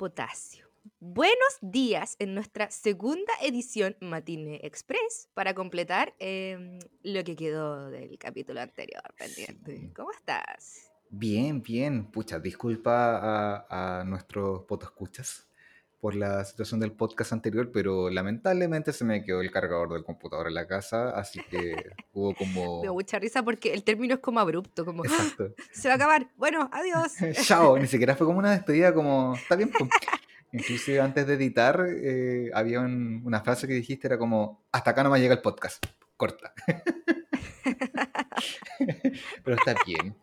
potasio. Buenos días en nuestra segunda edición Matine Express para completar em, lo que quedó del capítulo anterior pendiente. ¿Cómo estás? Bien, bien. Pucha, disculpa a, a nuestros potoscuchas por la situación del podcast anterior, pero lamentablemente se me quedó el cargador del computador en la casa, así que hubo como... Me da mucha risa porque el término es como abrupto, como Exacto. se va a acabar, bueno, adiós. Chao, ni siquiera fue como una despedida como, está bien. Pues". Inclusive antes de editar eh, había una frase que dijiste, era como, hasta acá no me llega el podcast, corta. pero está bien.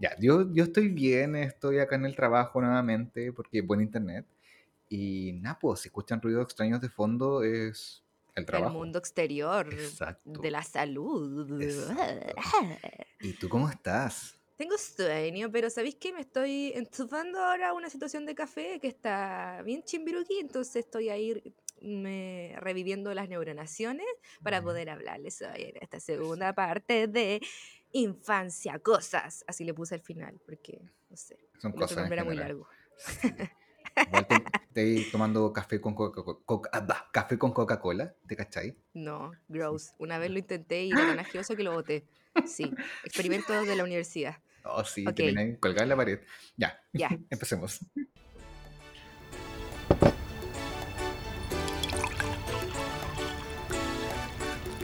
ya, yo, yo estoy bien, estoy acá en el trabajo nuevamente porque buen internet. Y nada, pues si escuchan ruidos extraños de fondo es el trabajo. El mundo exterior de la salud. ¿Y tú cómo estás? Tengo sueño, pero ¿sabéis que me estoy enchufando ahora una situación de café que está bien chimbiruquí? Entonces estoy ahí me, reviviendo las neuronaciones para poder hablarles hoy en esta segunda parte de infancia, cosas. Así le puse al final, porque no sé. Son cosas. era muy largo. Estoy tomando café con ah, café con Coca-Cola, ¿te cachai? No, gross. Una vez lo intenté y era tan asqueroso que lo boté. Sí, experimentos de la universidad. Oh, sí, okay. terminé colgado en la pared. Ya, ya. empecemos.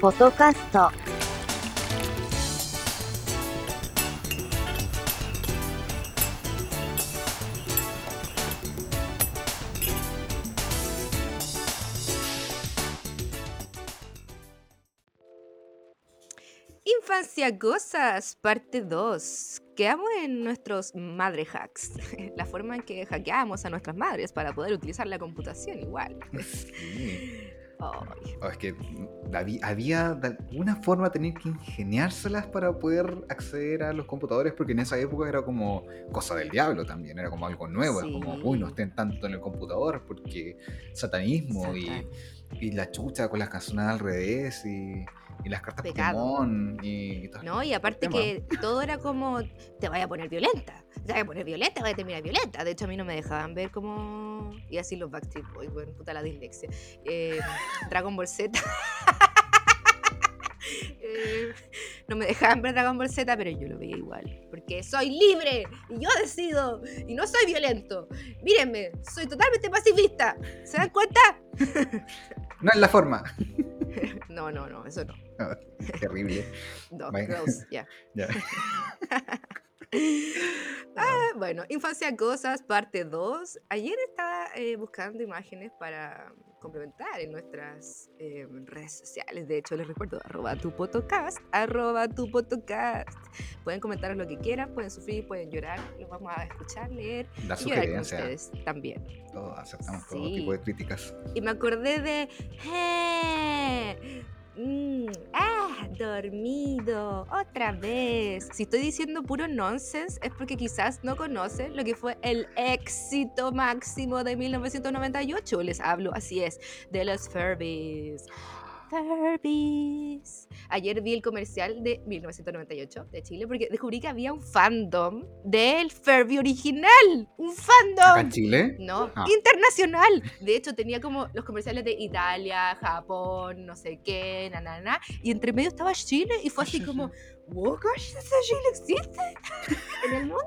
Fotocast. Gozas, parte 2. Quedamos en nuestros madre hacks, la forma en que hackeamos a nuestras madres para poder utilizar la computación igual. Oh, es que había de alguna forma tener que ingeniárselas para poder acceder a los computadores, porque en esa época era como cosa del diablo también, era como algo nuevo, era como, uy, no estén tanto en el computador, porque satanismo y, y, la chucha con las canciones al revés y y las cartas Pokémon y, todo No, y aparte que todo era como, te vaya a poner violenta, te vaya a poner violenta, vaya a terminar violenta. De hecho, a mí no me dejaban ver como... Y así los Backstreet Boys, bueno, puta la dislexia. Eh, Dragon Ball Z. Eh, no me dejaban ver Dragon Ball Z, pero yo lo veía igual. Porque soy libre y yo decido y no soy violento. Mírenme, soy totalmente pacifista. ¿Se dan cuenta? no es la forma. no, no, no, eso no. Ah, terrible. No, gross, ya. ah, bueno, Infancia Cosas, parte 2. Ayer estaba eh, buscando imágenes para complementar en nuestras eh, redes sociales. De hecho, les recuerdo, arroba tu podcast, arroba tu podcast. Pueden comentar lo que quieran, pueden sufrir, pueden llorar, los vamos a escuchar, leer y llorar con ustedes también. Todo, aceptamos todo tipo de críticas. Y me acordé de... Mm, ah, dormido, otra vez. Si estoy diciendo puro nonsense es porque quizás no conocen lo que fue el éxito máximo de 1998. Les hablo, así es, de los Furbies. Furbies. Ayer vi el comercial de 1998 de Chile porque descubrí que había un fandom del Furby original. Un fandom. en Chile? No, ah. internacional. De hecho, tenía como los comerciales de Italia, Japón, no sé qué, na, na, na. Y entre medio estaba Chile y fue así como, wow, gosh, ese Chile existe en el mundo.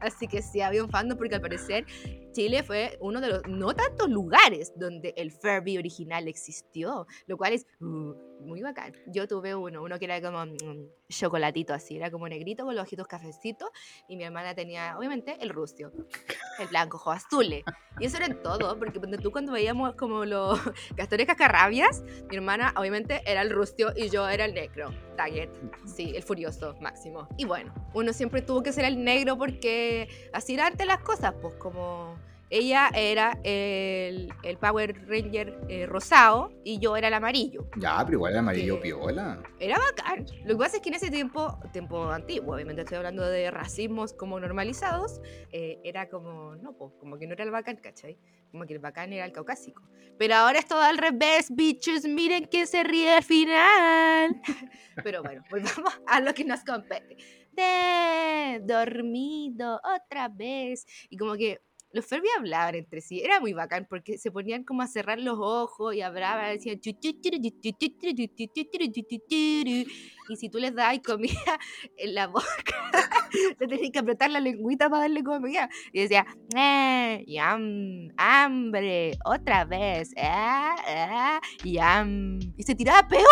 Así que sí, había un fandom porque al parecer Chile fue uno de los no tantos lugares donde el Furby original existió, lo cual es uh, muy bacán. Yo tuve uno, uno que era como mm, chocolatito así, era como negrito con los ojitos cafecitos y mi hermana tenía obviamente el rustio, el blanco, ojos azules. Y eso era en todo, porque tú cuando veíamos como los castores cascarrabias, mi hermana obviamente era el rustio y yo era el negro, target, sí, el furioso máximo. Y bueno, uno siempre tuvo que ser el negro porque así eran antes las cosas, pues como ella era el, el Power Ranger eh, rosado y yo era el amarillo. Ya, pero igual el amarillo piola. Era bacán. Lo que pasa es que en ese tiempo, tiempo antiguo, obviamente estoy hablando de racismos como normalizados, eh, era como, no, pues, como que no era el bacán, ¿cachai? Como que el bacán era el caucásico. Pero ahora es todo al revés, bitches, miren que se ríe al final. pero bueno, volvamos a lo que nos compete. De dormido otra vez. Y como que los Furby hablaban entre sí, era muy bacán porque se ponían como a cerrar los ojos y hablaban, decían y si tú les das comida en la boca, te tenías que apretar la lengüita para darle comida. Y decía, eh, yam, hambre, otra vez, eh, eh, yam. Y se tiraba peo.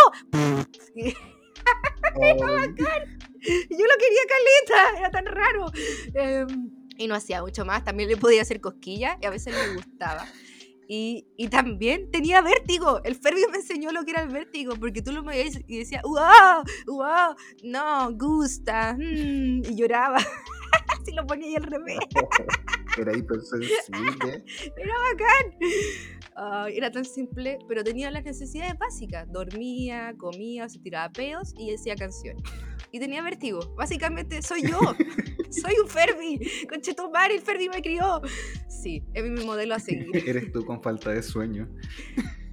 Yo lo quería caleta, era tan raro. Em, y no hacía mucho más, también le podía hacer cosquillas y a veces le gustaba. Y, y, también tenía vértigo. El Ferbi me enseñó lo que era el vértigo, porque tú lo veías y decía, wow, wow, no, gusta, mm", y lloraba. si lo ponía ahí al revés. era hipersensible. Era bacán. era tan simple, pero tenía las necesidades básicas. Dormía, comía, se tiraba peos y decía canciones y tenía vértigo. Básicamente soy yo. soy un Ferdi. Conchetumar, el Ferdi me crió. Sí, es mi modelo a seguir. Eres tú con falta de sueño.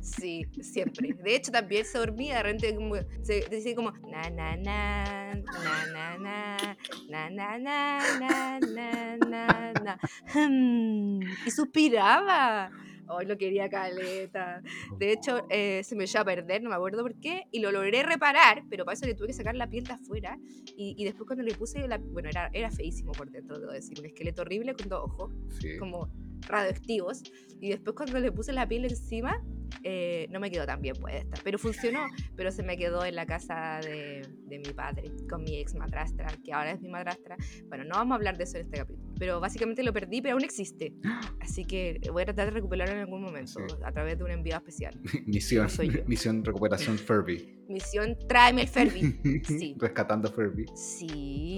Sí, siempre. De hecho, también se dormía, de repente como, se decía como na na na, na na na, na na na, na na na, na. Hmm, y suspiraba. Hoy lo quería caleta. De hecho, eh, se me echó a perder, no me acuerdo por qué, y lo logré reparar, pero para eso le tuve que sacar la piel de afuera. Y, y después cuando le puse, la, bueno, era, era feísimo por dentro, debo decir, un esqueleto horrible con dos ojos, como radioactivos. Y después cuando le puse la piel encima, eh, no me quedó tan bien puesta, pero funcionó, pero se me quedó en la casa de, de, mi padre, con mi ex madrastra, que ahora es mi madrastra. Bueno, no vamos a hablar de eso en este capítulo, pero básicamente lo perdí, pero aún existe. Así que voy a tratar de recuperarlo en algún momento, a través de un envío especial. Misión, misión recuperación Furby. Misión tráeme el Furby. Sí. Rescatando Furby. Sí.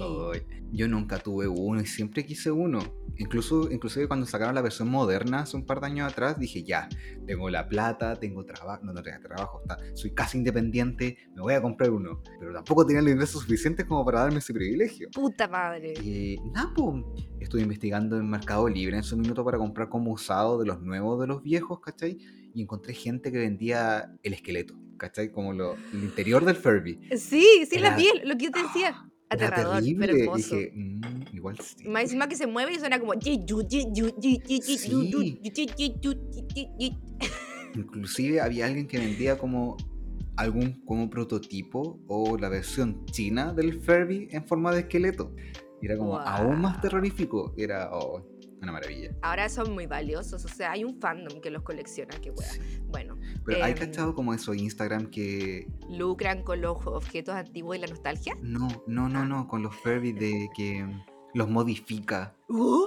yo nunca tuve uno y siempre quise uno. Incluso, inclusive cuando sacaron la versión moderna hace un par de años atrás, dije ya, tengo la plata, tengo trabajo, no, no tengo trabajo, está, soy casi independiente, me voy a comprar uno. Pero tampoco tenía los ingresos suficientes como para darme ese privilegio. Puta madre. Y nada, estuve investigando en Mercado Libre en su minuto para comprar como usado de los nuevos de los viejos, ¿cachai? Y encontré gente que vendía el esqueleto, ¿cachai? Como lo, el interior del Furby. Sí, sí, la piel, lo que yo te decía aterrador, pero hermoso. Dije, mm, igual sí. Más encima que se mueve y suena como. Inclusive había alguien que vendía como algún como prototipo o la versión china del Furby en forma de esqueleto. Era como aún más terrorífico. Era oh, una maravilla. Ahora son muy valiosos, o sea, hay un fandom que los colecciona, que Bueno. Pero ¿hay em, cachado como eso Instagram que... ¿Lucran con los objetos antiguos y la nostalgia? No, no, no, ah. no, con los Furby de que los modifica. Uh.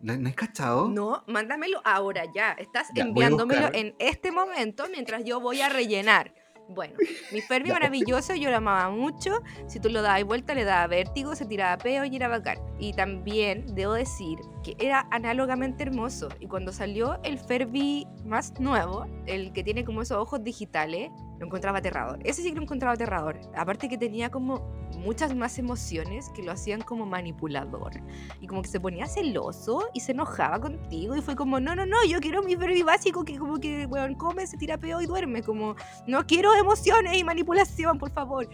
¿No, has cachado? No, mándamelo ahora ya. Estás enviándomelo en este momento mientras yo voy a rellenar. Bueno, mi Fermi maravilloso, yo lo amaba mucho. Si tú lo dabas vuelta, le daba vértigo, se tiraba peo y era bacán. Y también debo decir que era análogamente hermoso. Y cuando salió el Ferbi más nuevo, el que tiene como esos ojos digitales, lo encontraba aterrador. Ese sí que lo encontraba aterrador. Aparte que tenía como muchas más emociones que lo hacían como manipulador. Y como que se ponía celoso y se enojaba contigo. Y fue como, no, no, no, yo quiero mi Ferbi básico que como que, bueno, come, se tira peo y duerme. Como, no quiero emociones y manipulación, por favor.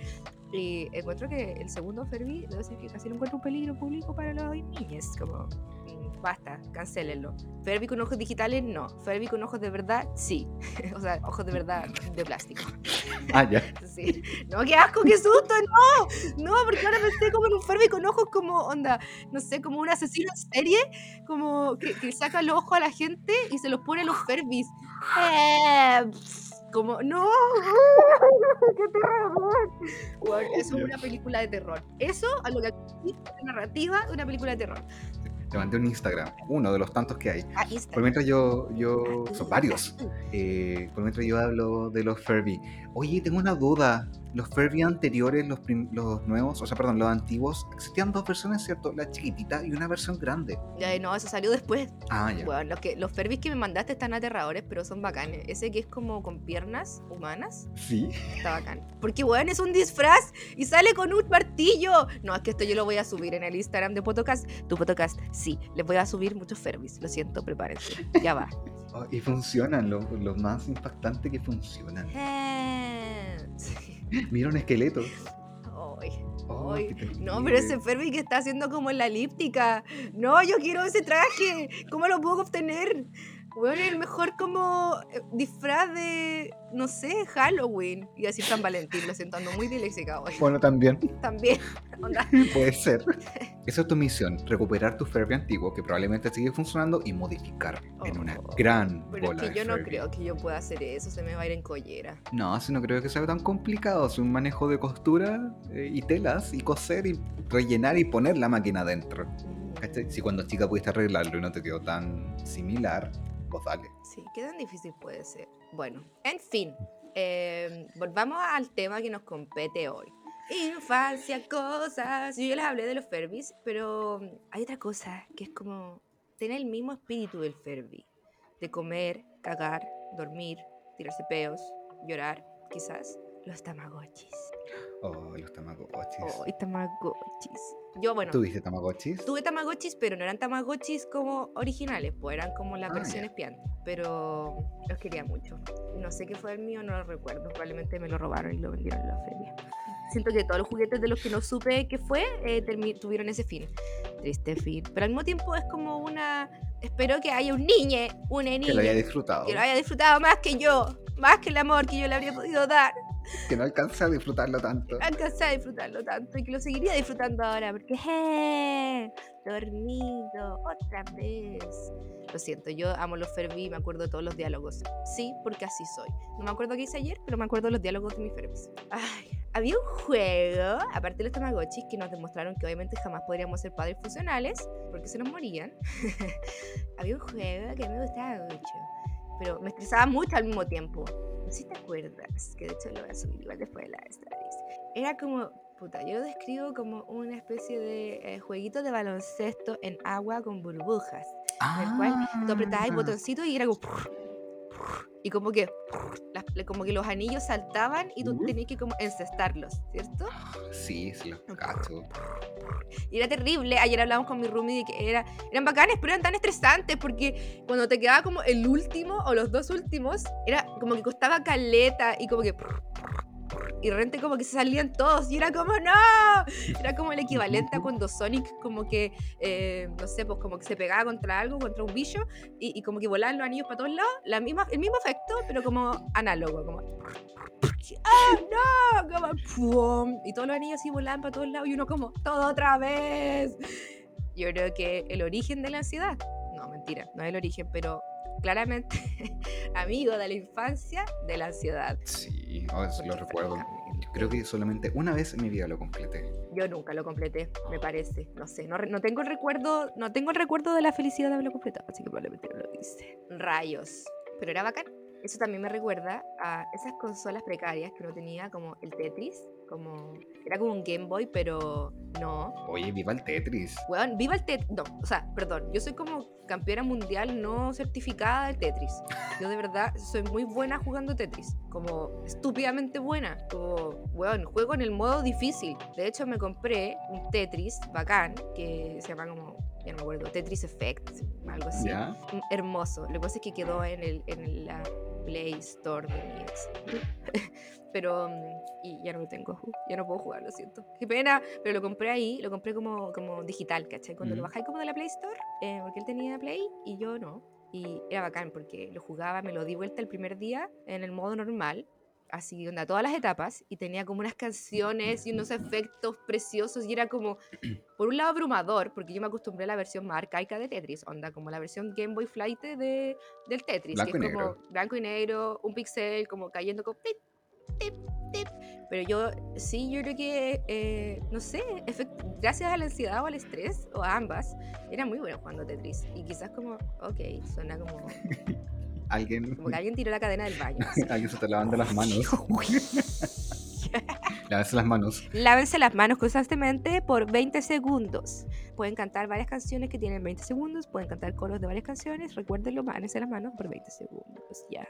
Y encuentro que el segundo Ferbi, debo decir que casi no encuentro un peligro público para los niños. Como, basta, cancelenlo. Ferbi con ojos digitales, no. Ferbi con ojos de verdad, sí. o sea, ojos de verdad de plástico. Ah, ya. sí. No, qué asco, qué susto, no. No, porque ahora pensé como en un Ferbi con ojos como, onda, no sé, como un asesino en serie, como que, que saca los ojos a la gente y se los pone a los Ferbis. Eh, como, no, qué terror. eso es una película de terror. Eso a lo que la narrativa de una película de terror te mandé un Instagram, uno de los tantos que hay. Ah, por mientras yo, yo, son varios, eh, por mientras yo hablo de los Furby. Oye, tengo una duda, los Furby anteriores, los, los nuevos, o sea, perdón, los antiguos, existían dos versiones, ¿cierto? La chiquitita y una versión grande. Ya, no, eso salió después. Ah, ya. Bueno, los, que, los Furby que me mandaste están aterradores, pero son bacanes. Ese que es como con piernas humanas. Sí. Está bacán. Porque, bueno, es un disfraz y sale con un martillo. No, es que esto yo lo voy a subir en el Instagram de Podcast. Tu Podcast, sí. Les voy a subir muchos Furbys. Lo siento, prepárense. Ya va. Oh, y funcionan, lo, más impactante que funcionan. Eh, sí. Mira un esqueleto. Ay, Oh, ay, no, pero ese. Ferbi que está haciendo como en la elíptica. No, yo quiero ese traje. ¿Cómo lo puedo obtener? Bueno, el mejor como eh, disfraz de, no sé, Halloween. Y así San Valentín, lo siento, ando muy disléxica hoy. Bueno, también También, onda, puede ser. Esa es tu misión, recuperar tu Furby antiguo que probablemente sigue funcionando y modificar en una Oh, gran Pero bola es que yo no creo que yo pueda hacer eso, se me va a ir en collera. No, así no creo que sea tan complicado. Es un manejo de costura eh, y telas y coser y rellenar y poner la máquina adentro. ¿Cachai? Si cuando chica pudiste arreglarlo y no te quedó tan similar, pues dale. Sí, qué tan difícil puede ser. Bueno, en fin, eh, volvamos al tema que nos compete hoy. Infancia, cosas. Yo ya les hablé de los Ferbis, pero hay otra cosa que es como tener el mismo espíritu del Ferbi. De comer, cagar, dormir, tirarse peos, llorar, quizás. Los tamagotchis. Oh, los tamagotchis. Oh, tamagotchis. Yo, bueno, ¿Tuviste tamagotchis? Tuve Tamagotchis, pero no eran Tamagotchis como originales, pues eran como la Ah, versión ya. espiante. Pero los quería mucho. No sé qué fue el mío, no lo recuerdo. Probablemente me lo robaron y lo vendieron en la feria. Siento que todos los juguetes de los que no supe qué fue eh, tuvieron ese fin. Triste fin. Pero al mismo tiempo es como una. Espero que haya un niño, una niña, Que lo haya disfrutado. que lo haya disfrutado más que yo, más que el amor que yo le habría podido dar. Que no alcance a disfrutarlo tanto. alcancé a disfrutarlo tanto y que lo seguiría disfrutando ahora porque ¡eh! dormido otra vez. Lo siento, yo amo los Ferbi, me acuerdo de todos los diálogos. Sí, porque así soy. No me acuerdo qué hice ayer, pero me acuerdo de los diálogos de mis Ferbis. Ay, había un juego, aparte de los Tamagotchis, que nos demostraron que obviamente jamás podríamos ser padres funcionales, porque se nos morían. había un juego que me gustaba mucho, pero me estresaba mucho al mismo tiempo. No sé si te acuerdas, que de hecho lo voy a subir igual después de la stories. Era como, puta, yo lo describo como una especie de eh, jueguito de baloncesto en agua con burbujas. En el cual tú apretabas el Ah. botoncito y era como... Y como que, las- como que los anillos saltaban y tú tenías que como encestarlos, ¿cierto? Sí, sí, cacho. Y era terrible. Ayer hablamos con mi roomie de que era, eran bacanes, pero eran tan estresantes porque cuando te quedaba como el último o los dos últimos, era como que costaba caleta y como que. Y de repente como que se salían todos y era como ¡No! Era como el equivalente a cuando Sonic como que, eh, no sé, pues como que se pegaba contra algo, contra un bicho y, y como que volaban los anillos para todos lados. La misma, el mismo efecto, pero como análogo, como... ¡Ah, no! Como, ¡pum! Y todos los anillos así volaban para todos lados y uno como, ¡todo otra vez! Yo creo que el origen de la ansiedad, no, mentira, no es el origen, pero claramente amigo de la infancia de la ansiedad. Sí, oh, eso lo recuerdo. Creo que solamente una vez en mi vida lo completé. Yo nunca lo completé, me parece. No sé, no, no tengo el recuerdo, no tengo el recuerdo de la felicidad de haberlo completado, así que probablemente no lo hice. Rayos. Pero era bacán. Eso también me recuerda a esas consolas precarias que uno tenía, como el Tetris, como era como un Game Boy, pero no. Oye, viva el Tetris. Weón, viva el Tetris. No, o sea, perdón, yo soy como campeona mundial no certificada de Tetris. Yo de verdad soy muy buena jugando Tetris, como estúpidamente buena. Como, weón, juego en el modo difícil. De hecho, me compré un Tetris bacán que se llama como, ya no me acuerdo, Tetris Effect, algo así. ¿Ya? Mm, Hermoso. Lo que pasa es que quedó en, el, en la Play Store de mi ex. Pero, mm, y ya no lo tengo, ya no puedo jugar, lo siento. Qué pena, pero lo compré ahí, lo compré como, como digital, ¿cachai? Cuando lo Ujú. bajáis como de la Play Store, eh, porque él tenía Play y yo no. Y era bacán porque lo jugaba, me lo di vuelta el primer día en el modo normal, así, onda, todas las etapas, y tenía como unas canciones y unos efectos preciosos, y era como, por un lado abrumador, porque yo me acostumbré a la versión más arcaica de Tetris, onda, como la versión Game Boy Flight de, del Tetris, Blanco que es como negro. blanco y negro, un pixel, como cayendo como tip, tip, tip. Pero yo, sí, yo creo que, eh, no sé, gracias a la ansiedad o al estrés, o a ambas, era muy bueno jugando Tetris. Y quizás como, ok, suena como, Alguien, como que alguien tiró la cadena del baño. alguien se está lavando las manos. Lávense las manos. Lávense las manos constantemente por 20 segundos. Pueden cantar varias canciones que tienen 20 segundos, pueden cantar coros de varias canciones. Recuérdenlo, lávense las manos por 20 segundos. Ya.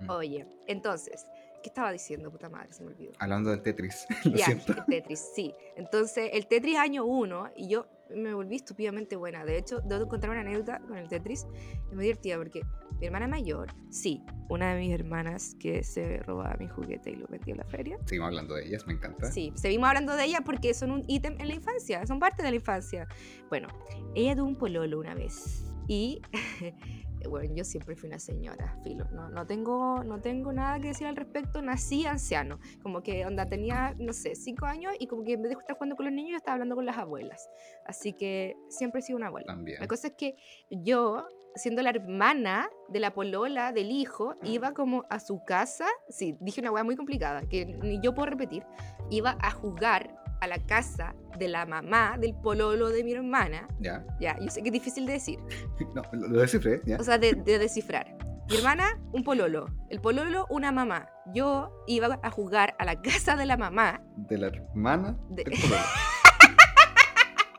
Mm. Oye, entonces, ¿qué estaba diciendo? Puta madre, se me olvidó. Hablando del Tetris. Lo Ya, siento. el Tetris, sí. Entonces, el Tetris año 1, y yo me volví estúpidamente buena. De hecho, debo contar una anécdota con el Tetris. Es muy divertida porque mi hermana mayor, sí, una de mis hermanas que se robaba mi juguete y lo metía en la feria. Seguimos hablando de ellas, me encanta. Sí, seguimos hablando de ellas porque son un ítem en la infancia, son parte de la infancia. Bueno, ella tuvo un pololo una vez y bueno, yo siempre fui una señora, filo, no, no, tengo, no tengo nada que decir al respecto, nací anciano, como que onda tenía, no sé, cinco años y como que en vez de estar jugando con los niños yo estaba hablando con las abuelas, así que siempre he sido una abuela. También. La cosa es que yo, siendo la hermana de la polola del hijo, iba como a su casa, sí, dije una hueá muy complicada, que ni yo puedo repetir, iba a jugar a la casa de la mamá del pololo de mi hermana. Ya. Ya, yo sé que es difícil de decir. No, lo, lo descifré, ya. O sea, de, de descifrar. Mi hermana, un pololo. El pololo, una mamá. Yo iba a jugar a la casa de la mamá. De la hermana De- del pololo.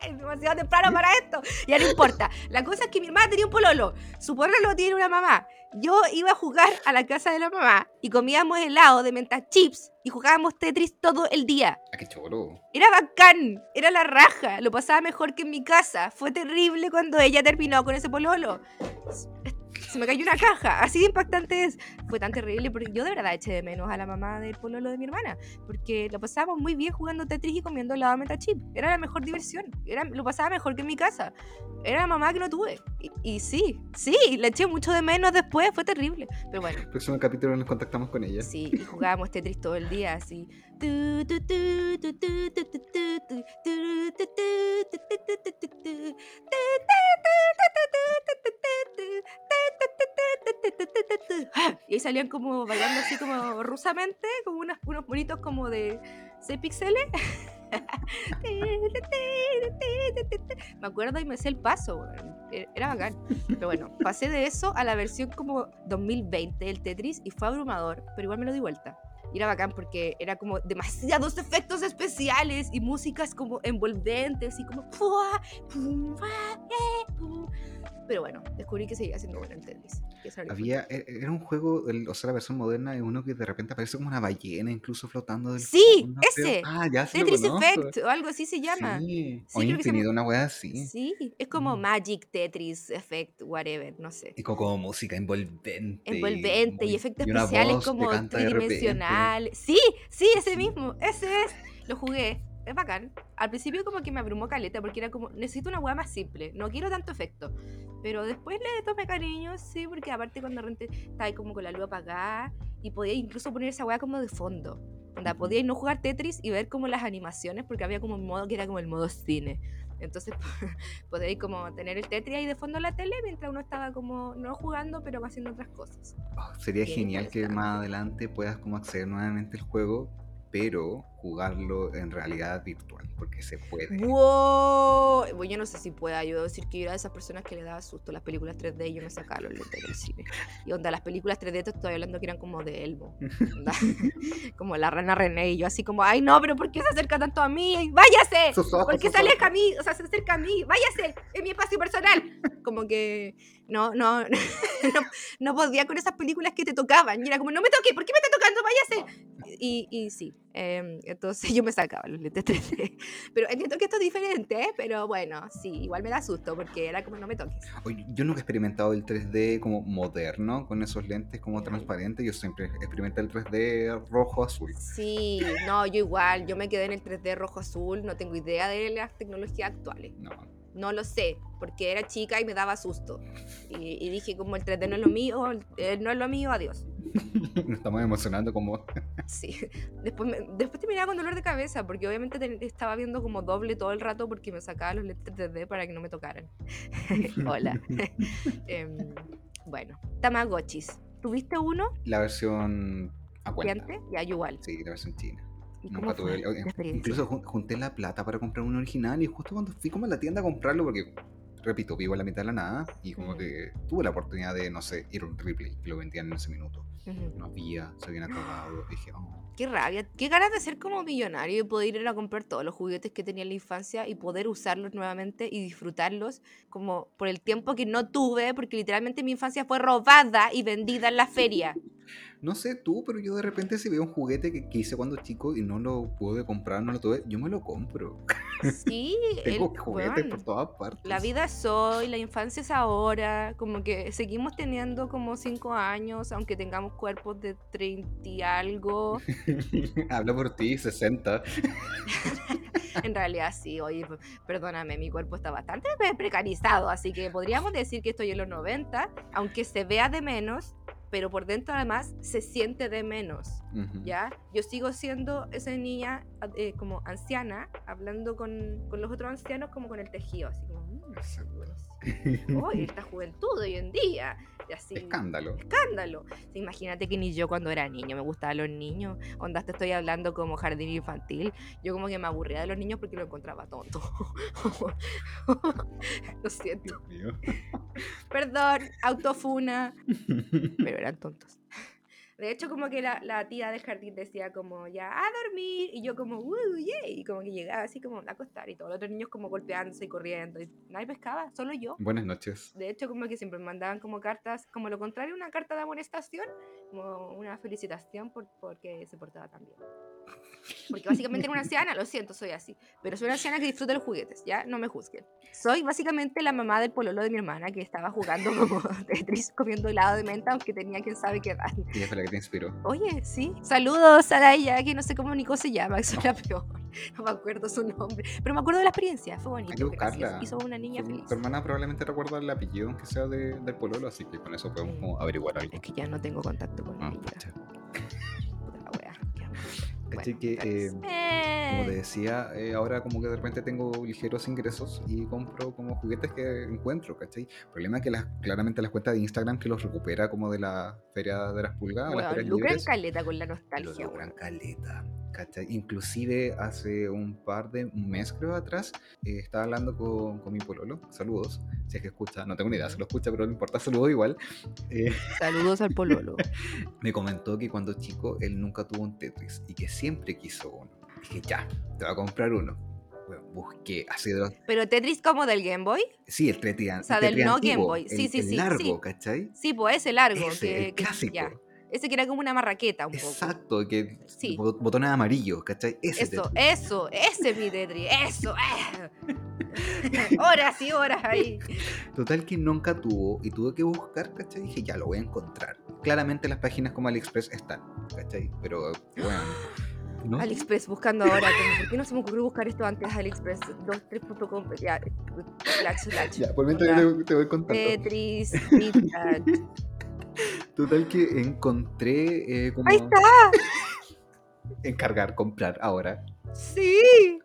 Es demasiado temprano para esto. Ya no importa. La cosa es que mi hermana tenía un pololo. Su pololo tiene una mamá. Yo iba a jugar a la casa de la mamá y comíamos helado de menta chips y jugábamos Tetris todo el día. Ah, qué choro. Era bacán, era la raja, lo pasaba mejor que en mi casa. Fue terrible cuando ella terminó con ese pololo. Se me cayó una caja, así de impactante es. Fue tan terrible porque yo de verdad eché de menos a la mamá del pololo de mi hermana, porque lo pasábamos muy bien jugando Tetris y comiendo helado de menta chip. Era la mejor diversión, era, lo pasaba mejor que en mi casa. Era la mamá que no tuve. Y, y sí, sí, la eché mucho de menos después, fue terrible. Pero bueno, El próximo capítulo nos contactamos con ella. Sí, y jugábamos Tetris todo el día, así. Y ahí salían como bailando así como rusamente, como unas, unos bonitos como de 6 píxeles. Me acuerdo y me sé el paso, era bacán. Pero bueno, pasé de eso a la versión como 2020 del Tetris y fue abrumador, pero igual me lo di vuelta. Y era bacán porque era como demasiados efectos especiales y músicas como envolventes y como... ¡eh! Pero bueno, descubrí que seguía siendo bueno el Tetris. Había, e- era un juego, el- o sea, la versión moderna es uno que de repente aparece como una ballena incluso flotando del Sí, fondo, ese. Ah, ya sí lo Tetris conozco. Effect o algo así se llama. Sí. Sí, o Infinite, una weá así. Sí, es como Mm. Magic, Tetris, Effect, whatever, no sé. Y co- como música envolvente. Envolvente y muy- efectos una especiales como tridimensionales. Sí, sí, ese mismo, ese es. Lo jugué, es bacán. Al principio como que me abrumó caleta porque era como, necesito una hueá más simple, no quiero tanto efecto. Pero después le tomé cariño, sí, porque aparte cuando rente estaba ahí como con la luz apagada y podía incluso poner esa hueá como de fondo. Onda, podía no jugar Tetris y ver como las animaciones porque había como un modo que era como el modo cine. Entonces podéis como tener el Tetris ahí de fondo en la tele mientras uno estaba como no jugando pero haciendo otras cosas. Oh, sería Bien genial que más adelante puedas como acceder nuevamente al juego, pero jugarlo en realidad virtual, porque se puede. ¡Wow! Bueno, yo no sé si pueda. Yo debo decir que yo era de esas personas que le daba susto las películas 3D y yo me sacaba los lentes del cine. Y onda, las películas 3D te estoy hablando que eran como de Elmo. onda, como la rana René y yo así como, ay no, pero ¿por qué se acerca tanto a mí? ¡Ay, ¡Váyase! Ojos, ¿Por qué se aleja a mí? O sea, se acerca a mí. ¡Váyase! Es mi espacio personal. Como que no, no, no, no podía con esas películas que te tocaban. Y era como, no me toque, ¿por qué me está tocando? ¡Váyase! Y, y sí, em, entonces yo me sacaba los lentes 3D. Pero entiendo que esto es diferente, ¿eh? pero bueno, sí, igual me da susto porque era como, no me toques. Oye, yo nunca he experimentado el 3D como moderno, con esos lentes como transparentes. Yo siempre experimenté el 3D rojo-azul. Sí, no, yo igual, yo me quedé en el 3D rojo-azul, no tengo idea de las tecnologías actuales. No. No lo sé, porque era chica y me daba susto. Y, y dije, como el 3D no es lo mío, eh, no es lo mío, adiós. Nos estamos emocionando como... Sí. Después, me- después terminaba con dolor de cabeza, porque obviamente estaba viendo como doble todo el rato porque me sacaba los lentes 3D para que no me tocaran. Hola. Em, bueno, Tamagotchis. ¿Tuviste uno? La versión a cuenta. Ya, igual. Sí, la versión china. ¿Y Nunca tuve? Incluso jun- junté la plata para comprar un original y justo cuando fui como a la tienda a comprarlo, porque, repito, vivo en la mitad de la nada y como que tuve la oportunidad de, no sé, ir a un replay que lo vendían en ese minuto. No había, se habían acabado. Dije, oh, Qué rabia, qué ganas de ser como millonario y poder ir a comprar todos los juguetes que tenía en la infancia y poder usarlos nuevamente y disfrutarlos como por el tiempo que no tuve, porque literalmente mi infancia fue robada y vendida en la feria. No sé tú, pero yo de repente si veo un juguete que, hice cuando chico y no lo pude comprar, no lo tuve, yo me lo compro. Sí, Tengo juguetes por todas partes. La vida es hoy, la infancia es ahora, como que seguimos teniendo como 5 años, aunque tengamos cuerpos de 30 y algo. Habla por ti, 60. en realidad sí, oye, perdóname, mi cuerpo está bastante precarizado, así que podríamos decir que estoy en los 90, aunque se vea de menos, pero por dentro además se siente de menos, ¿ya? Yo sigo siendo esa niña eh, como anciana, hablando con, con, los otros ancianos como con el tejido, así como... Mm, esta juventud hoy en día. escándalo. Escándalo. imagínate que ni yo cuando era niño me gustaban los niños. Onda, te estoy hablando como jardín infantil. Yo como que me aburría de los niños porque lo encontraba tonto. lo siento. Perdón, autofuna. Pero eran tontos. De hecho, como que la, la, tía del jardín decía como, ya, a dormir, y yo como, uh, y como que llegaba así como a acostar, y todos los otros niños como golpeándose y corriendo, y nadie pescaba, solo yo. Buenas noches. De hecho, como que siempre me mandaban como cartas, como lo contrario, una carta de amonestación, como una felicitación por, porque se portaba tan bien. Porque básicamente era una anciana, lo siento, soy así. Pero soy una anciana que disfruta los juguetes, ¿ya? No me juzguen. Soy básicamente la mamá del pololo de mi hermana que estaba jugando como Tetris comiendo helado de menta, aunque tenía quién sabe qué edad. Y fue la que te inspiró. Oye, sí. Saludos a ella, que no sé cómo Nico se llama, eso es la peor. No me acuerdo su nombre. Pero me acuerdo de la experiencia, fue bonito. Hay que buscarla. Hizo una niña feliz. Tu hermana probablemente recuerda el apellido, aunque sea de, del pololo, así que con eso podemos averiguar algo. Es que ya no tengo contacto con ah, ella. Así que, eh, como te decía, eh, ahora como que de repente tengo ligeros ingresos y compro como juguetes que encuentro, ¿cachai? El problema es que las, claramente las cuentas de Instagram que los recupera como de la feria de las pulgadas. Bueno, las lucran caleta con la nostalgia. Lucran caleta. Inclusive hace un par de un mes creo atrás eh, estaba hablando con, con, mi pololo, saludos, si es que escucha, no tengo ni idea, se lo escucha, pero no importa, saludos igual. Eh, saludos al pololo. me comentó que cuando chico él nunca tuvo un Tetris y que siempre quiso uno. Dije, ya, te va a comprar uno. Bueno, busqué así de ¿Pero Tetris como del Game Boy? Sí, el Tetris. O sea, del no Game Boy. Sí, sí, sí. largo, sí. ¿cachai? Sí, pues ese largo. Ese, que, el clásico. Ese que era como una marraqueta un poco. Exacto, que sí. botones amarillos, ¿cachai? Ese eso, eso, ese es mi Tetris, eso. Eh. horas y horas ahí. Total que nunca tuvo y tuve que buscar, ¿cachai? Dije, ya lo voy a encontrar. Claramente las páginas como AliExpress están, ¿cachai? Pero bueno. ¿No? AliExpress buscando ahora, ¿por qué no se me ocurrió buscar esto antes AliExpress? 23.com, ya, slash, slash. Ya, por mientras te, te voy contando. Tetris, Total que encontré eh, como... ¡Ahí está! Encargar, comprar ahora. Sí.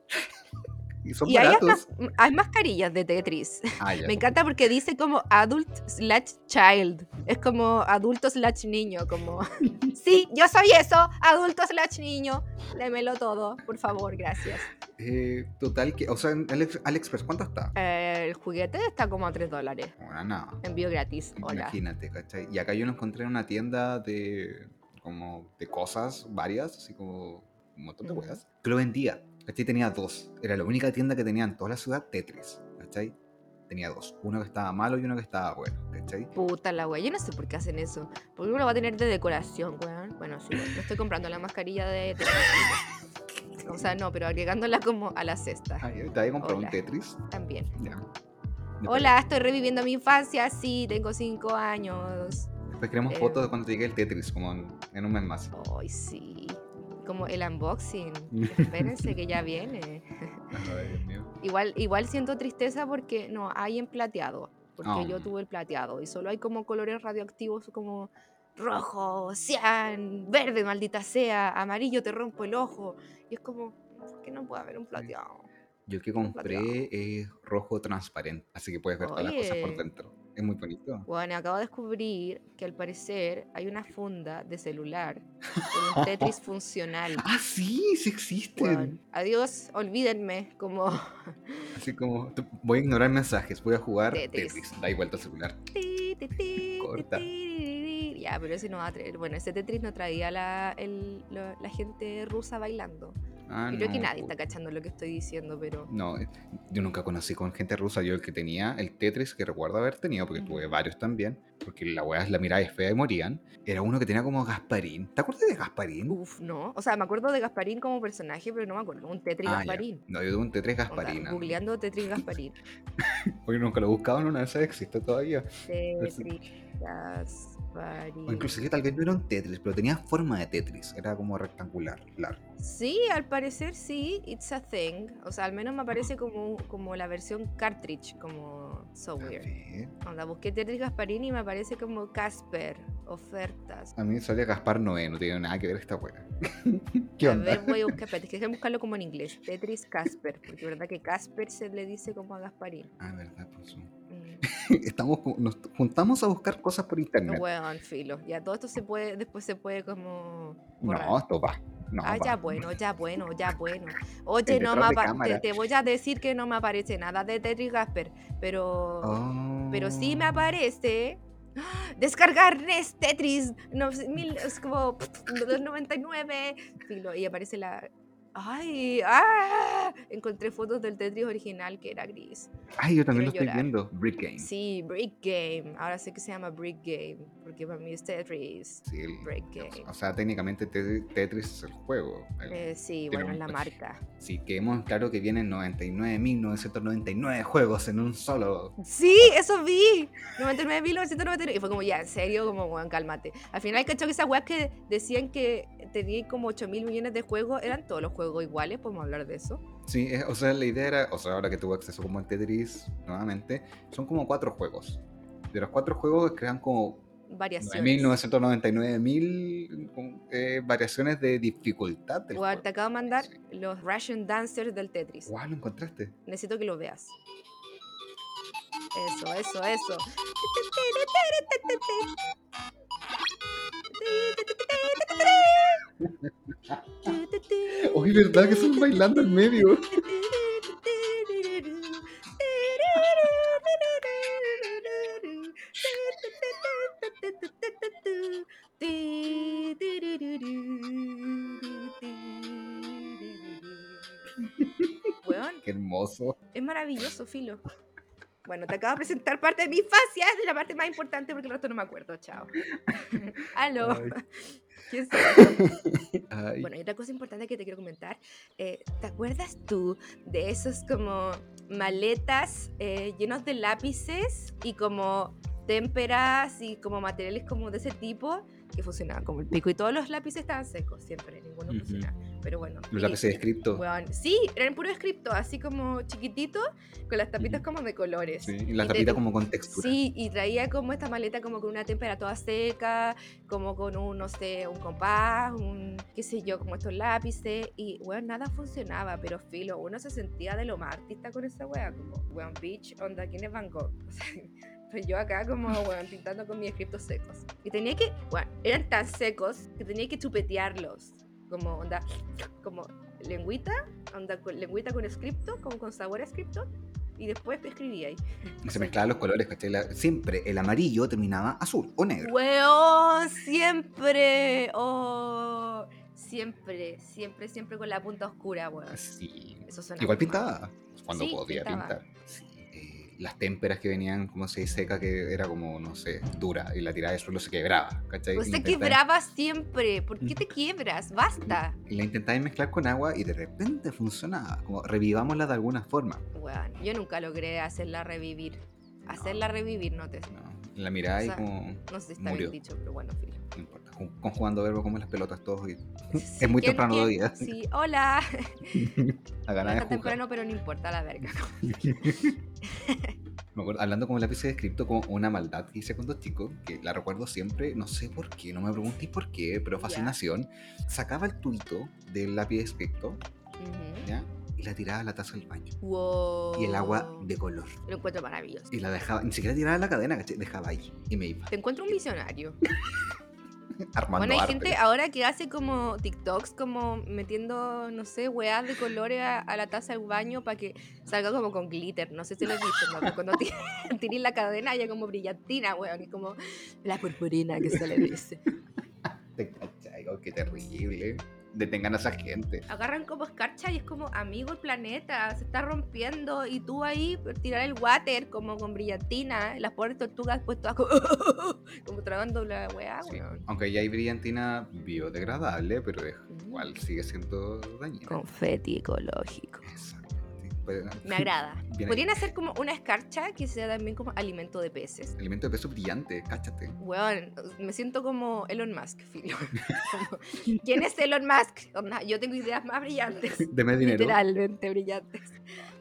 Y son y hay, mascarillas de Tetris. Ah, Me encanta porque dice como adult slash child. Es como adulto slash niño. Como, sí, yo soy eso, adulto slash niño. Démelo todo, por favor, gracias. Eh, total, que, o sea, en AliExpress, ¿cuánto está? Eh, el juguete está como a 3 dólares. Bueno, no. Envío gratis. Imagínate, ¿cachai? Y acá yo lo encontré en una tienda de como de cosas varias, así como un montón de cosas, que lo vendía. ¿Cachai? Tenía dos. Era la única tienda que tenía en toda la ciudad Tetris. ¿Cachai? Tenía dos. Uno que estaba malo y uno que estaba bueno. ¿Cachai? Puta la wea. Yo no sé por qué hacen eso. Porque uno va a tener de decoración, weón. Bueno, sí, no estoy comprando la mascarilla de Tetris. o sea, no, pero agregándola como a la cesta. Ah, ¿Te había comprado un Tetris? También. Hola, estoy reviviendo mi infancia. Sí, tengo cinco años. Después queremos eh, fotos de cuando llegue el Tetris, como en, en un mes más. Ay, sí como el unboxing. Espérense que ya viene. Igual, igual siento tristeza porque no hay en plateado. Porque yo oh. tuve el plateado y solo hay como colores radioactivos como rojo, cian, verde, maldita sea, amarillo, te rompo el ojo. Y es como, ¿por qué no puede haber un plateado? Yo el que compré es rojo transparente, así que puedes ver todas las cosas por dentro. Es muy bonito. Bueno, acabo de descubrir que al parecer hay una funda de celular con un Tetris funcional. Ah, sí, sí existen. adiós, olvídenme, como... Así como, voy a ignorar mensajes, voy a jugar Tetris. Da vuelta al celular. Corta. Ya, pero ese no va a traer. Bueno, ese Tetris no traía la, el, la gente rusa bailando. Ah, creo que nadie está cachando lo que estoy diciendo, pero. No, eh, yo nunca conocí con gente rusa. Yo el que tenía, el Tetris que recuerdo haber tenido, porque tuve varios también, porque la weá la mirada es fea y morían, era uno que tenía como Gasparín. ¿Te acuerdas de Gasparín? Uf, no. O sea, me acuerdo de Gasparín como personaje, pero no me acuerdo. Un Tetris Ah, ya. Gasparín. No, yo tuve un Tetris Gasparín. Googleando Tetris Gasparín. Hoy nunca lo buscaban, una vez existe todavía. Tetris O inclusive tal vez no era un Tetris, pero tenía forma de Tetris. Era como rectangular, largo. Sí, al parecer sí, it's a thing. O sea, al menos me aparece como, como la versión cartridge, como so A weird. ver. Onda, busqué Tetris Gasparín y me aparece como Casper, ofertas. A mí salía Gaspar Noé, no tiene nada que ver esta weá. ¿Qué a onda? ver, voy a buscar, espérate, que que buscarlo como en inglés. Tetris Casper, porque es verdad que Casper se le dice como a Gasparín. Ah, verdad, pues. Mm. Estamos, nos juntamos a buscar cosas por internet. Weón, filo. Ya todo esto se puede, después se puede como. borrar. No, esto va. No, ah, va. ya bueno, ya bueno, ya bueno. Oye, no me te, te voy a decir que no me aparece nada de Tetris Gasper, pero pero sí me Oh. aparece ¡ah! descargar NES Tetris no, mil, es como pff, 99 filo, y aparece la ay ah, encontré fotos del Tetris original que era gris Ay, yo también lo estoy viendo. Brick Game. sí Brick Game ahora sé que se llama Brick Game porque para mí es Tetris Sí, el- Brick Game O sea, técnicamente Te- Tetris es el juego. El- Eh, sí tiene bueno es la marca Sí, quedemos claro que vienen 99.999 juegos en un solo. Sí, eso vi. 99.999. Y fue como, ya, en serio, como, weón, cálmate. Al final, cachó que esas weas que decían que tenían como 8 mil millones de juegos, eran todos los juegos iguales. Podemos hablar de eso. Sí, eh, o sea, la idea era, o sea, ahora que tuve acceso como al Tetris nuevamente, son como cuatro juegos. De los cuatro juegos crean como Variaciones. 9.999.000 eh, variaciones de dificultad del juego. te acabo de mandar Sí. los Russian Dancers del Tetris. Guau, lo encontraste. Necesito que lo veas. Eso, eso, eso. Oye, ¿verdad que son bailando en medio? Weón, Qué hermoso. es maravilloso, Filo. Bueno, te acabo de presentar parte de mi infancia, es de la parte más importante porque el resto no me acuerdo. Chao. Aló. Bueno, y otra cosa importante que te quiero comentar, eh, ¿te acuerdas tú de esos como maletas eh, llenos de lápices y como témperas y como materiales como de ese tipo que funcionaban como el pico y todos los lápices estaban secos siempre, ninguno Ujú. funcionaba. Pero bueno. los lápices de escrito. weón, sí, eran puro escrito, así como chiquitito, con las tapitas como de colores. Sí, y la Y te- tapita como con textura. Sí, y traía como esta maleta como con una témpera toda seca, como con un, no sé, un compás, un, qué sé yo, como estos lápices, y, weón, nada funcionaba, pero filo, uno se sentía de lo más artista con esa wea, como, weón, bitch, onda, ¿quién es Van Gogh? O sea, pues yo acá como, weón, pintando con mis escritos secos. Y tenía que, weón, eran tan secos que tenía que chupetearlos, como, onda, como lengüita, onda, con, lengüita con escrito, como con sabor a escrito, y después escribía ahí. Se mezclaban los colores, ¿cachai? Siempre el amarillo terminaba azul o negro. Weón, siempre. Oh, siempre, siempre, siempre con la punta oscura, weón. Sí. Eso Igual pintaba. Cuando Sí, podía pintaba. pintar. Sí, las témperas que venían, como se dice, seca, que era como, no sé, dura. Y la tirada de suelo se quebraba. ¿cachai? Pues te intentaba- quebraba siempre. ¿Por qué te quiebras? Basta. Y la intentaba mezclar con agua y de repente funcionaba. Como revivámosla de alguna forma. Weón, yo nunca logré hacerla revivir. Hacerla revivir, no te. ¿no? La mirada O y sea, como. No sé si está Murió. bien dicho, pero bueno, filo. No importa. Con, conjugando verbos como las pelotas todos. Y Sí, es muy ¿quién- temprano quién? todavía. Sí, hola. A No ganar jugar. temprano, pero no importa la verga. Me acuerdo, hablando como lápiz de escrito, como una maldad que hice cuando chico, que la recuerdo siempre, no sé por qué, no me preguntéis por qué, pero fascinación. Sacaba el tubito del lápiz de escrito, Ujú. ¿ya? Y la tiraba a la taza del baño. Wow. Y el agua de color. Lo encuentro maravilloso. Y la dejaba, ni siquiera tiraba la cadena. Dejaba ahí. Y me iba. Te encuentro un visionario. Armando Bueno, hay arte. gente ahora que hace como TikToks, como metiendo, no sé, weas de colores a, a la taza del baño para que salga como con glitter. No sé si lo has visto, ¿no? Cuando tirís la cadena ya como brillantina, weón, y como la purpurina que se le dice. Te cachai, oh, qué terrible. Detengan a esa gente. Agarran como escarcha y es como, amigo, el planeta se está rompiendo y tú ahí tirar el water como con brillantina, las pobres tortugas pues todas como, como tragando la weá, Sí. Aunque ya hay brillantina biodegradable, pero es- igual sigue siendo dañina. Confeti ecológico. Exacto. Me agrada. Podrían hacer como una escarcha que sea también como alimento de peces. Alimento de peso brillante, cáchate. Weón, me siento como Elon Musk, filo. Como, ¿Quién es Elon Musk? Yo tengo ideas más brillantes. Deme dinero. Literalmente brillantes.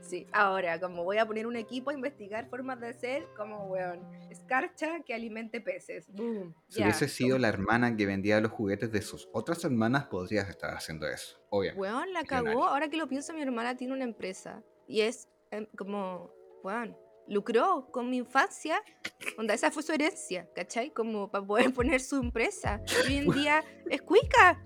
Sí, ahora, como voy a poner un equipo a investigar formas de hacer, como, weón, escarcha que alimente peces. Boom. Si ya. hubiese sido la hermana que vendía los juguetes de sus otras hermanas, podrías estar haciendo eso. Obviamente. Weón, la cagó. Ahora que lo pienso, mi hermana tiene una empresa. Y es em, como, weón, lucró con mi infancia. Onda, esa fue su herencia, ¿cachai? Como para poder poner su empresa. Y hoy en día es cuica.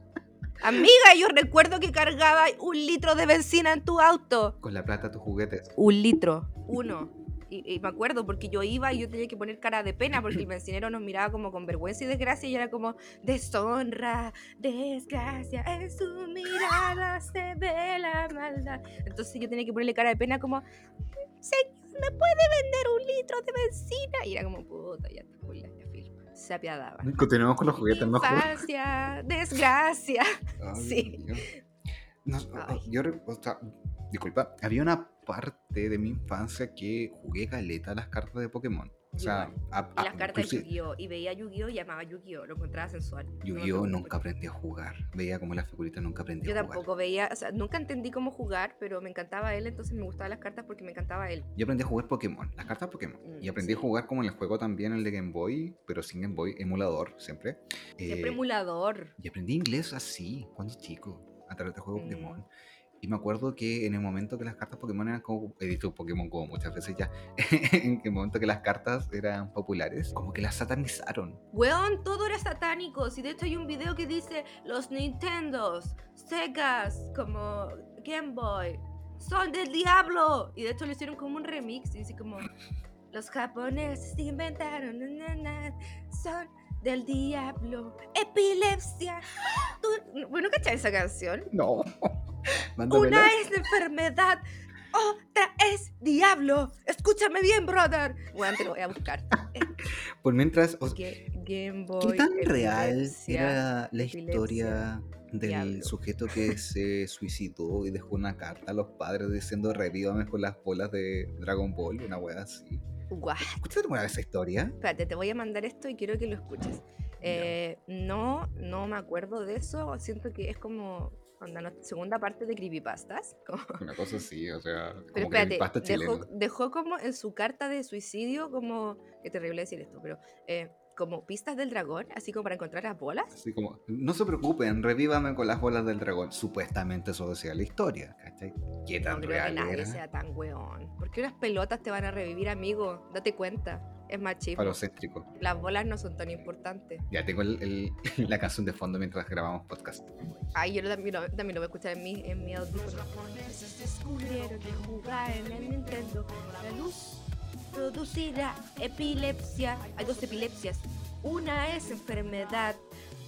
Amiga, yo recuerdo que cargaba un litro de benzina en tu auto. Con la plata tus juguetes. Un litro. Uno. Y, y me acuerdo porque yo iba y yo tenía que poner cara de pena porque el bencinero nos miraba como con vergüenza y desgracia y era como deshonra, desgracia, en su mirada se ve la maldad. Entonces yo tenía que ponerle cara de pena como, señor, ¿me puede vender un litro de benzina? Y era como, puta, ya te ya filo. Se apiadaba. Continuamos con los juguetes más. Infancia, desgracia. Ay, Sí. No, yo, o sea, disculpa, había una parte de mi infancia que jugué caleta las cartas de Pokémon. O sea, a- Y a- las cartas de Yu-Gi-Oh! Y veía Yu-Gi-Oh! y amaba Yu-Gi-Oh! Lo encontraba sensual. No Yu-Gi-Oh! por nunca aprendí a jugar. Veía como las figuritas nunca aprendí Yo a jugar. tampoco veía, o sea, nunca entendí cómo jugar, pero me encantaba él, entonces me gustaban las cartas porque me encantaba él. Yo aprendí a jugar Pokémon, las cartas Pokémon. Mm, y aprendí a sí. jugar como en el juego también, el de Game Boy, pero sin Game Boy, emulador, siempre. Siempre Eh, emulador. Y aprendí inglés así, cuando chico, a través del juego Mm. Pokémon. Y me acuerdo que en el momento que las cartas Pokémon eran como. He dicho Pokémon como muchas veces ya. en el momento que las cartas eran populares, como que las satanizaron. Weón, todo era satánico. Si de hecho hay un video que dice los Nintendos, Segas, como Game Boy, son del diablo. Y de hecho le hicieron como un remix y dice como los japoneses inventaron, son del diablo, epilepsia. ¿Tú, bueno, ¿cachai esa canción? No. Una es enfermedad, otra es diablo. Escúchame bien, brother. Bueno, te lo voy a buscar. Por mientras. o- Ge- Game Boy. ¿Qué tan real era la historia del diablo. sujeto que se suicidó y dejó una carta a los padres diciendo revívame con las bolas de Dragon Ball? Una wea así. Guau. ¿Escuchaste alguna vez esa historia? Espérate, te voy a mandar esto y quiero que lo escuches. Eh, no, no me acuerdo de eso. Siento que es como onda, la segunda parte de Creepypastas. como- Una cosa así, o sea, Pero como espérate, creepypasta dejó, dejó como en su carta de suicidio, como. Qué terrible decir esto, pero. eh, como pistas del dragón, así como para encontrar las bolas. Así como, no se preocupen, revívame con las bolas del dragón. Supuestamente eso decía la historia, ¿cachai? ¿Qué No tan que real nadie era? sea tan weón. ¿Por qué unas pelotas te van a revivir, amigo? Date cuenta. Es machismo. Falocéntrico. Las bolas no son tan importantes. Ya tengo el- el- la canción de fondo mientras grabamos podcast. Ay, yo también lo, también lo voy a escuchar en mi, en mi audífono. Descubrieron que jugar en el Nintendo. La luz producirá epilepsia. Hay dos epilepsias. Una es enfermedad.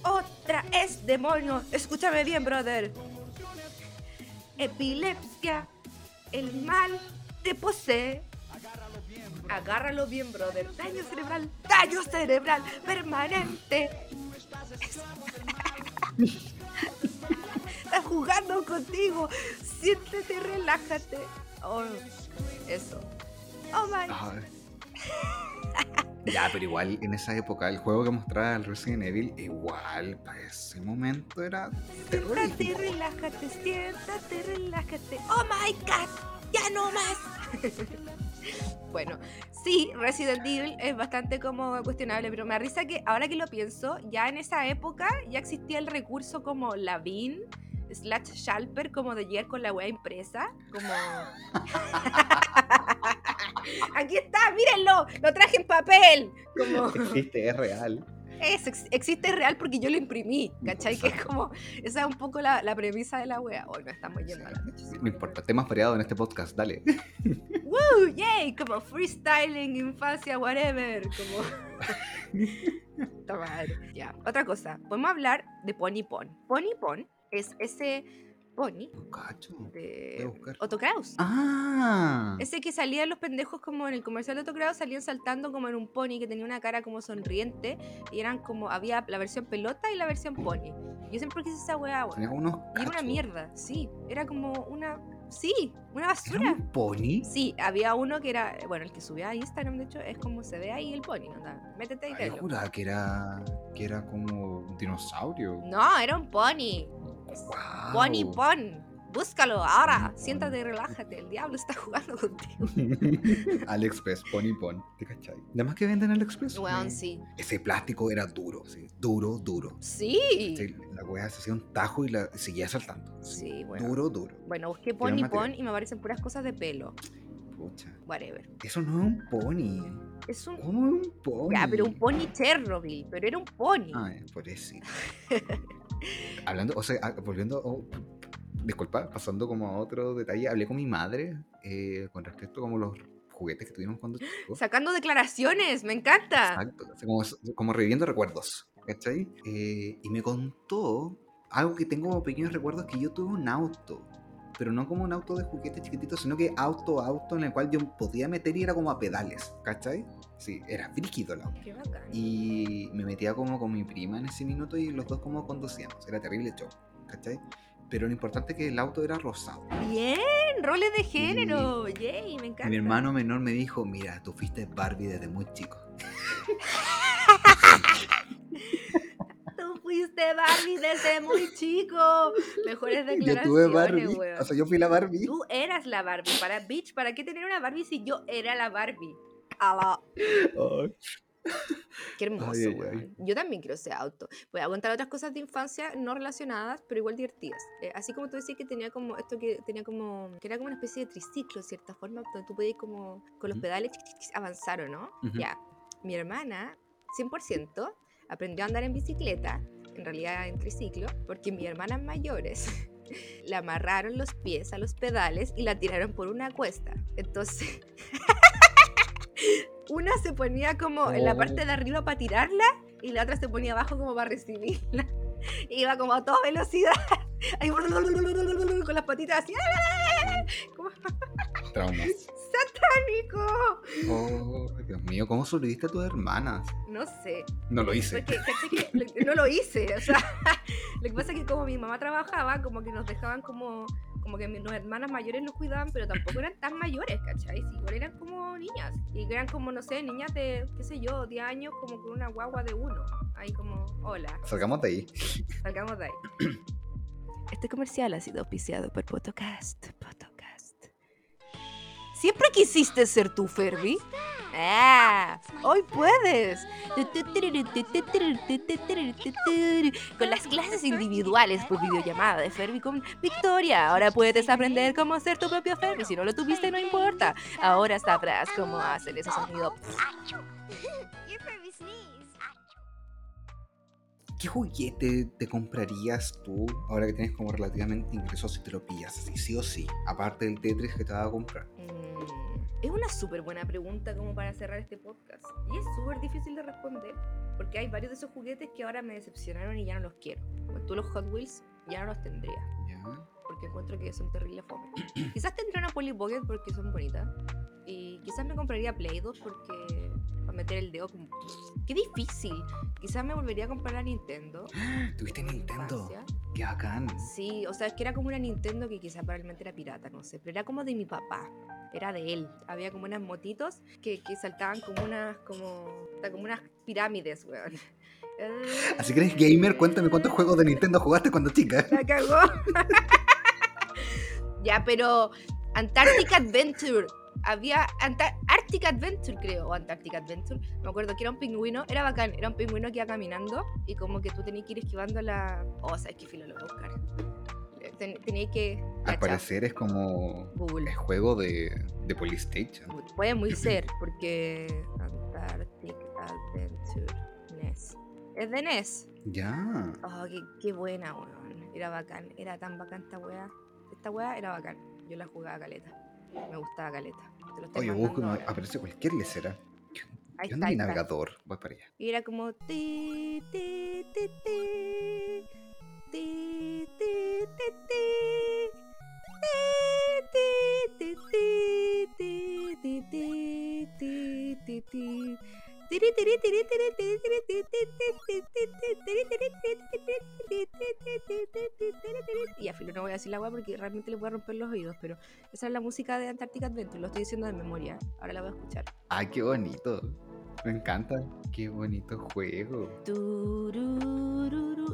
Otra es demonio. Escúchame bien, brother. Epilepsia. El mal te posee. Agárralo bien, brother. Daño cerebral. Daño cerebral permanente. Estás jugando contigo. Siéntete, relájate. Oh, eso. Oh my. Ya, pero igual en esa época el juego que mostraba el Resident Evil, igual para ese momento era Siéntate, terrorífico. relájate. Siéntate, relájate. Oh my god. Ya no más. bueno, sí, Resident Evil es bastante como cuestionable, pero me da risa que ahora que lo pienso, ya en esa época ya existía el recurso como Lavin slash Shalper como de llegar con la wea impresa, como... Aquí está, mírenlo, lo traje en papel. Como... Existe, es real. Es, ex- existe real porque yo lo imprimí, ¿cachai? Que es como, esa es un poco la, la premisa de la wea. Hoy no estamos yendo a la noche. No importa, temas variados en este podcast, dale. ¡Woo! ¡Yay! Como freestyling, infancia, whatever. Como. Madre. Ya, otra cosa. Podemos hablar de Pony Pon. Pony Pon es ese pony No cacho. De. Otto Kraus. Ah. Ese que salían los pendejos como en el comercial de Otto Kraus, salían saltando como en un pony que tenía una cara como sonriente y eran como, había la versión pelota y la versión pony. Yo siempre quise esa weá, Tenía weón. como unos Y era una mierda, sí. Era como una, sí, una ¿Era basura. un pony? Sí, había uno que era, bueno, el que subía a Instagram, de hecho, es como se ve ahí el pony, ¿no? Métete y Ay, yo velo. juraba que era, que era como un dinosaurio. No, era un pony. Pony Pon. Búscalo ahora. Siéntate y relájate. El diablo está jugando contigo. AliExpress, Pony Pon. ¿Te cachai? Además que venden AliExpress. Weón, sí. Ese plástico era duro, sí. Duro, duro. Sí. Sí, la weá se hacía un tajo y la seguía saltando. Sí, bueno. Duro, duro. Bueno, busqué. Pon y me aparecen puras cosas de pelo. Pucha. Whatever. Eso no es un pony. Es un. ¿Cómo es un pony? Ya, pero un pony Chernobyl. Pero era un pony. Ah, por eso. Hablando, o sea, ah, volviendo. oh, disculpa, pasando como a otro detalle. Hablé con mi madre eh, con respecto como los juguetes que tuvimos cuando chicos. Sacando declaraciones. Me encanta. Exacto, como, como reviviendo recuerdos, ¿cachai? Eh, y me contó algo que tengo como pequeños recuerdos que yo tuve un auto, pero no como un auto de juguete chiquitito, sino que auto, auto en el cual yo podía meter y era como a pedales, ¿cachai? Sí, era frígido el auto. Qué bacán. Y me metía como con mi prima en ese minuto y los dos como conducíamos, era terrible show, ¿cachai? Pero lo importante es que el auto era rosado. Bien. Roles de género. Yay. Me Y encanta. mi hermano menor me dijo, mira, tú fuiste Barbie desde muy chico. Tú fuiste Barbie desde muy chico. Mejores Yo declaraciones, tuve Barbie, weón. o sea, yo fui la Barbie. Tú eras la Barbie. Para bitch, ¿para qué tener una Barbie si yo era la Barbie? Ala. Ay. Qué hermoso, Ay, ay, weón. ay. Yo también quiero ese auto. Voy a contar otras cosas de infancia no relacionadas, pero igual divertidas. Eh, así como tú decías que tenía como esto que tenía como que era como una especie de triciclo de cierta forma, donde tú podías como con los pedales avanzar o no. Ujú. Ya. Mi hermana 100% aprendió a andar en bicicleta, en realidad en triciclo, porque mis hermanas mayores le amarraron los pies a los pedales y la tiraron por una cuesta. Entonces, una se ponía como en la parte Oh. de arriba para tirarla y la otra se ponía abajo como para recibirla. Iba como a toda velocidad, ahí con las patitas así, como Traumas. Satánico. Oh, Dios mío, ¿cómo sobreviviste a tus hermanas? No sé, No lo hice. Porque, ¿cachai que no lo hice, o sea, lo que pasa es que como mi mamá trabajaba, como que nos dejaban como, como que mis hermanas mayores nos cuidaban, pero tampoco eran tan mayores, ¿cachai? Sí, igual eran como niñas, y eran como, no sé, niñas de, qué sé yo, 10 años, como con una guagua de uno, ahí como, hola, Salgamos de ahí. salgamos de ahí. Este comercial ha sido auspiciado por Potocast, Potocast. ¿Siempre quisiste ser tú, Ferby? ¡Ah! ¡Hoy puedes! Con las clases individuales por videollamada de Ferby con Victoria. Ahora puedes aprender cómo hacer tu propio Ferby. Si no lo tuviste, no importa. Ahora sabrás cómo hacer ese sonido. ¿Qué juguete te comprarías tú ahora que tienes como relativamente ingresos si te lo pillas así, sí o sí? Aparte del Tetris que te vas a comprar. Mm, Es una súper buena pregunta como para cerrar este podcast. Y es súper difícil de responder. Porque hay varios de esos juguetes que ahora me decepcionaron y ya no los quiero. Como tú los Hot Wheels ya no los tendría. ¿Ya? porque encuentro que son terrible fome. quizás tendría una Polly Pocket porque son bonitas. Y quizás me compraría Play 2 porque para meter el dedo como... ¡Qué difícil! Quizás me volvería a comprar la Nintendo. ¿Tuviste Nintendo? ¡Qué bacán! Sí, o sea, es que era como una Nintendo que quizás probablemente era pirata, no sé. Pero era como de mi papá. Era de él. Había como unas motitos que, que saltaban como unas, como, como unas pirámides, weón. Así que eres gamer, cuéntame cuántos juegos de Nintendo jugaste cuando chica. La cagó. ya, pero Antarctic Adventure. Había Anta- Arctic Adventure, creo, o Antarctic Adventure. Me acuerdo que era un pingüino, era bacán, era un pingüino que iba caminando y como que tú tenías que ir esquivando la. Oh, sabes que filo lo voy a buscar. Ten- Tenías que. Al parecer es como Google. el juego de, de PlayStation. Puede muy ser, porque Antarctic Adventure NES. Es de NES. Ya. Oh, qué, qué buena, weón. Era bacán. Era tan bacán esta weá. Esta weá era bacán. Yo la jugaba caleta. Me gustaba caleta. Oye, ahora. aparece cualquier lecera. Ahí ¿Qué está, ahí navegador? Voy para allá. Y era como ti, ti, ti, ti, ti, ti, Y a filo no voy a decir la agua porque realmente le voy a romper los oídos, pero esa es la música de Antarctic Adventure, lo estoy diciendo de memoria. Ahora la voy a escuchar. Ay, qué bonito. Me encanta. Qué bonito juego.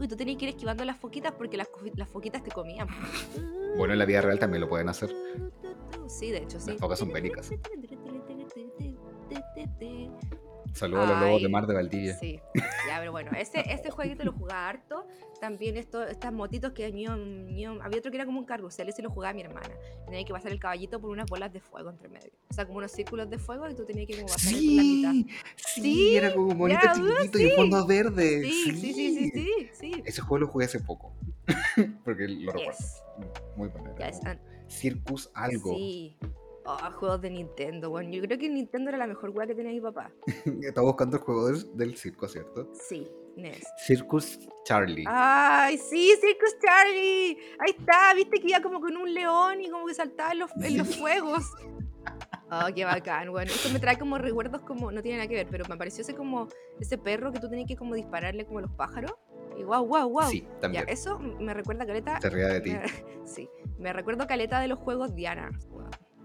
Y tú tenías que ir esquivando las foquitas porque las, las foquitas te comían. Bueno, en la vida real también lo pueden hacer. Sí, de hecho, sí. Las focas son bélicas. Saludos a los lobos de mar de Valdivia. Sí, ya, pero bueno, ese, ese jueguito lo jugaba harto. También esto, estas motitos que ñom, ñom. había otro que era como un carrusel, ese lo jugaba mi hermana. Tenía que pasar el caballito por unas bolas de fuego entre medio. O sea, como unos círculos de fuego y tú tenías que como pasar por la mitad. Sí, sí, Sí, era como bonito ya, chiquitito y sí. el fondo verde. Sí, sí, sí, sí, sí, sí. Ese juego lo jugué hace poco. Porque lo recuerdo. Yes. Muy bueno. Ya era es como an- Circus algo. Sí. Oh, juegos de Nintendo, bueno. Yo creo que Nintendo era la mejor weá que tenía mi papá. Estaba buscando el juego del, del circo, ¿cierto? Sí, NES. Circus Charlie. ¡Ay, sí, Circus Charlie! Ahí está, viste que iba como con un león y como que saltaba en los, en los fuegos. Oh, qué bacán, bueno. Esto me trae como recuerdos como, no tiene nada que ver, pero me pareció ese como, ese perro que tú tenías que como dispararle como a los pájaros. Y wow, wow, wow. Sí, Ya, también. eso me recuerda Caleta. Se ría de ti. sí, me recuerdo Caleta de los juegos Diana.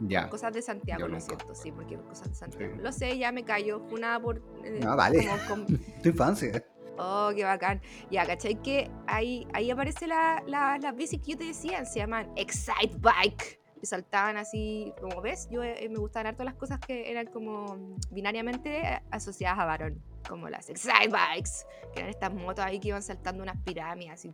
Ya. Cosas de Santiago, lo siento, sí, porque cosas de Santiago. Sí. Lo sé, ya me callo. Fue nada por. eh, No, dale. como con- Tu infancia. Oh, qué bacán. Ya, ¿cachai? Que ahí, ahí aparece la, la, las bicis que yo te decía, se llaman Excite Bike. Y saltaban así, como ves, yo eh, me gustaban harto las cosas que eran como binariamente eh, asociadas a varón, como las Excite Bikes, que eran estas motos ahí que iban saltando unas pirámides así.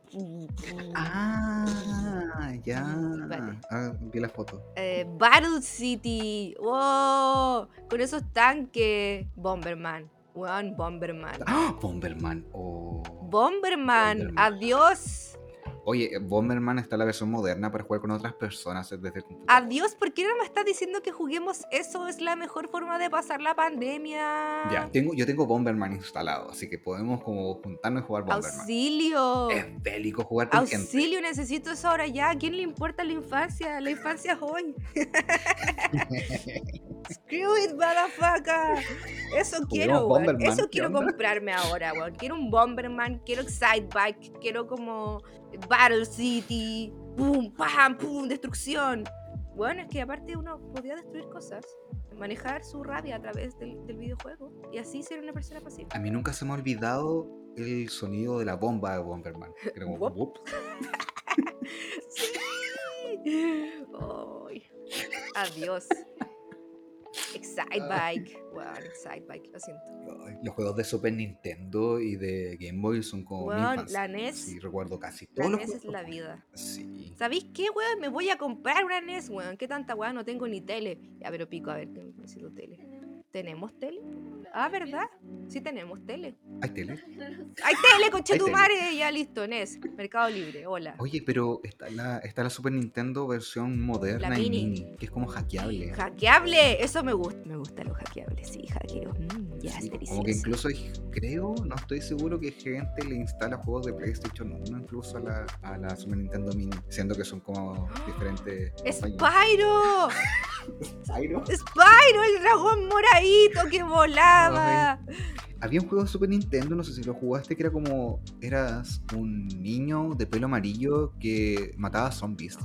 Ah, ya. Vale. Ah, vi la foto. Eh, Battle City, wow, con esos tanques, Bomberman, weón, Bomberman. ¡Ah! Bomberman. Oh. Bomberman, Bomberman. adiós. Oye, Bomberman está la versión moderna para jugar con otras personas desde el computador. Adiós, ¿por qué no me estás diciendo que juguemos eso? Es la mejor forma de pasar la pandemia. Ya, tengo, yo tengo Bomberman instalado, así que podemos como juntarnos y jugar Bomberman. Auxilio. Es bélico jugar con gente. Auxilio, necesito eso ahora ya. ¿A quién le importa la infancia? La infancia es hoy. Screw it, motherfucker. Eso quiero. Bomberman, Eso ¿qué quiero onda? comprarme ahora, weón. Quiero un Bomberman, quiero Excite Bike, quiero como Battle City. Pum, pam, pum, destrucción. Bueno, es que aparte uno podía destruir cosas, manejar su rabia a través del, del videojuego y así ser una persona pasiva. A mí nunca se me ha olvidado el sonido de la bomba de Bomberman. Era como, Wop. Sí. Adiós. Excite Bike. Bueno, Excite Bike, lo siento. Los juegos de Super Nintendo y de Game Boy son como mi infancia. la NES Sí, recuerdo casi La todos los NES es la vida. Sí. ¿Sabéis qué, weón? Me voy a comprar una NES, weón. ¿Qué tanta weón? No tengo ni tele. Ya, pero pico, a ver, que necesito tele. ¿Tenemos tele? Ah, ¿verdad? Sí tenemos tele. ¿Hay tele? ¡Hay tele, tele. madre! Ya listo, NES. Mercado Libre, hola. Oye, pero está la, está la Super Nintendo versión moderna y mini. mini, que es como hackeable. ¡Hackeable! Eso me gusta. Me gustan los hackeables, sí, hackeo. Mm, ya, Sí, es como que incluso creo, no estoy seguro que gente le instala juegos de PlayStation 1 incluso a la, a la Super Nintendo Mini, siendo que son como diferentes. ¡Spyro! Spyro. ¡Spyro, el dragón moradito que volaba! Había un juego de Super Nintendo, no sé si lo jugaste, que era como. Eras un niño de pelo amarillo que mataba zombies.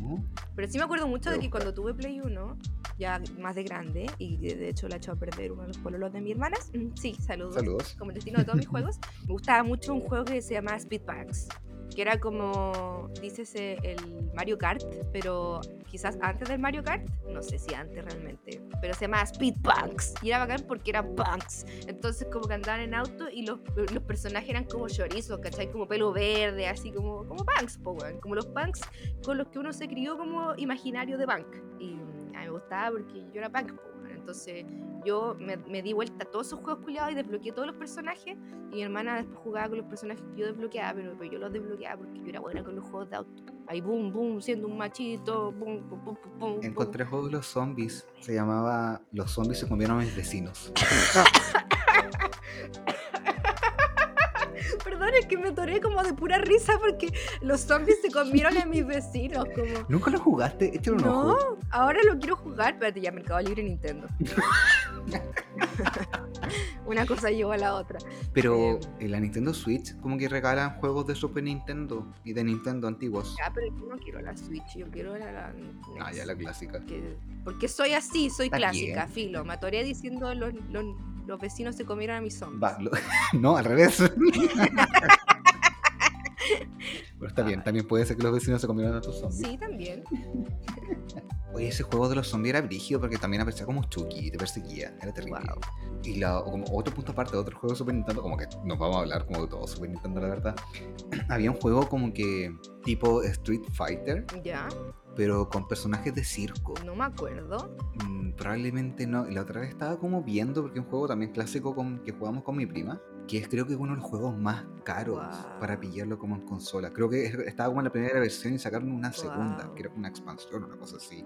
¿No? Pero sí me acuerdo mucho de que cuando tuve Play 1, ya más de grande, y de hecho la he a perder uno de los pololos de mi hermanas, mm, sí, saludos. Saludos. Como el destino de todos mis juegos, me gustaba mucho un juego que se llamaba Speedbugs, que era como, dícese, el Mario Kart, pero quizás antes del Mario Kart, no sé si antes realmente, pero se llamaba Speedbugs, y era bacán porque eran punks, entonces como que andaban en auto y los, los personajes eran como chorizos, ¿cachai? Como pelo verde, así como, como punks, po, como los punks con los que uno se crió como imaginario de punk. Y a mí me gustaba porque yo era punk. po. Entonces yo me, me di vuelta a todos esos juegos culiados y desbloqueé todos los personajes. Y mi hermana después jugaba con los personajes que yo desbloqueaba, pero, pero yo los desbloqueaba porque yo era buena con los juegos de auto. Ahí boom, boom, siendo un machito, boom, boom, boom, boom. Encontré juego de los zombies. Se llamaba Los zombies se comieron a mis vecinos. Perdón, es que me atoré como de pura risa porque los zombies se comieron a mis vecinos. Como... ¿Nunca lo jugaste? Un No, ahora lo quiero jugar. Espérate, ya Mercado Libre Nintendo. Una cosa llevó a la otra. Pero Eh, en la Nintendo Switch como que regalan juegos de Super Nintendo y de Nintendo antiguos. Ya, pero yo no quiero la Switch, yo quiero la, la Ah, NES. ya la clásica. Que- porque soy así, soy Está clásica, bien. filo. Me atoré diciendo los, los, los vecinos se comieron a mis zombies. Va, lo- no, al revés. Pero está bien, también puede ser que los vecinos se comieran a tus zombies. Sí, también. Oye, ese juego de los zombies era brígido porque también aparecía como Chucky, te perseguía, era terrible. Wow. Y la, como otro punto aparte, otro juego de Super Nintendo, como que nos vamos a hablar como de todo Super Nintendo, la verdad. Había un juego como que tipo Street Fighter, Ya, pero con personajes de circo. no me acuerdo. Mm, probablemente no. Y la otra vez estaba como viendo, porque es un juego también clásico con, que jugamos con mi prima, que es creo que uno de los juegos más caros para pillarlo como en consola. Creo que es- estaba como en la primera versión y sacaron una segunda, Guau. que era una expansión, una cosa así.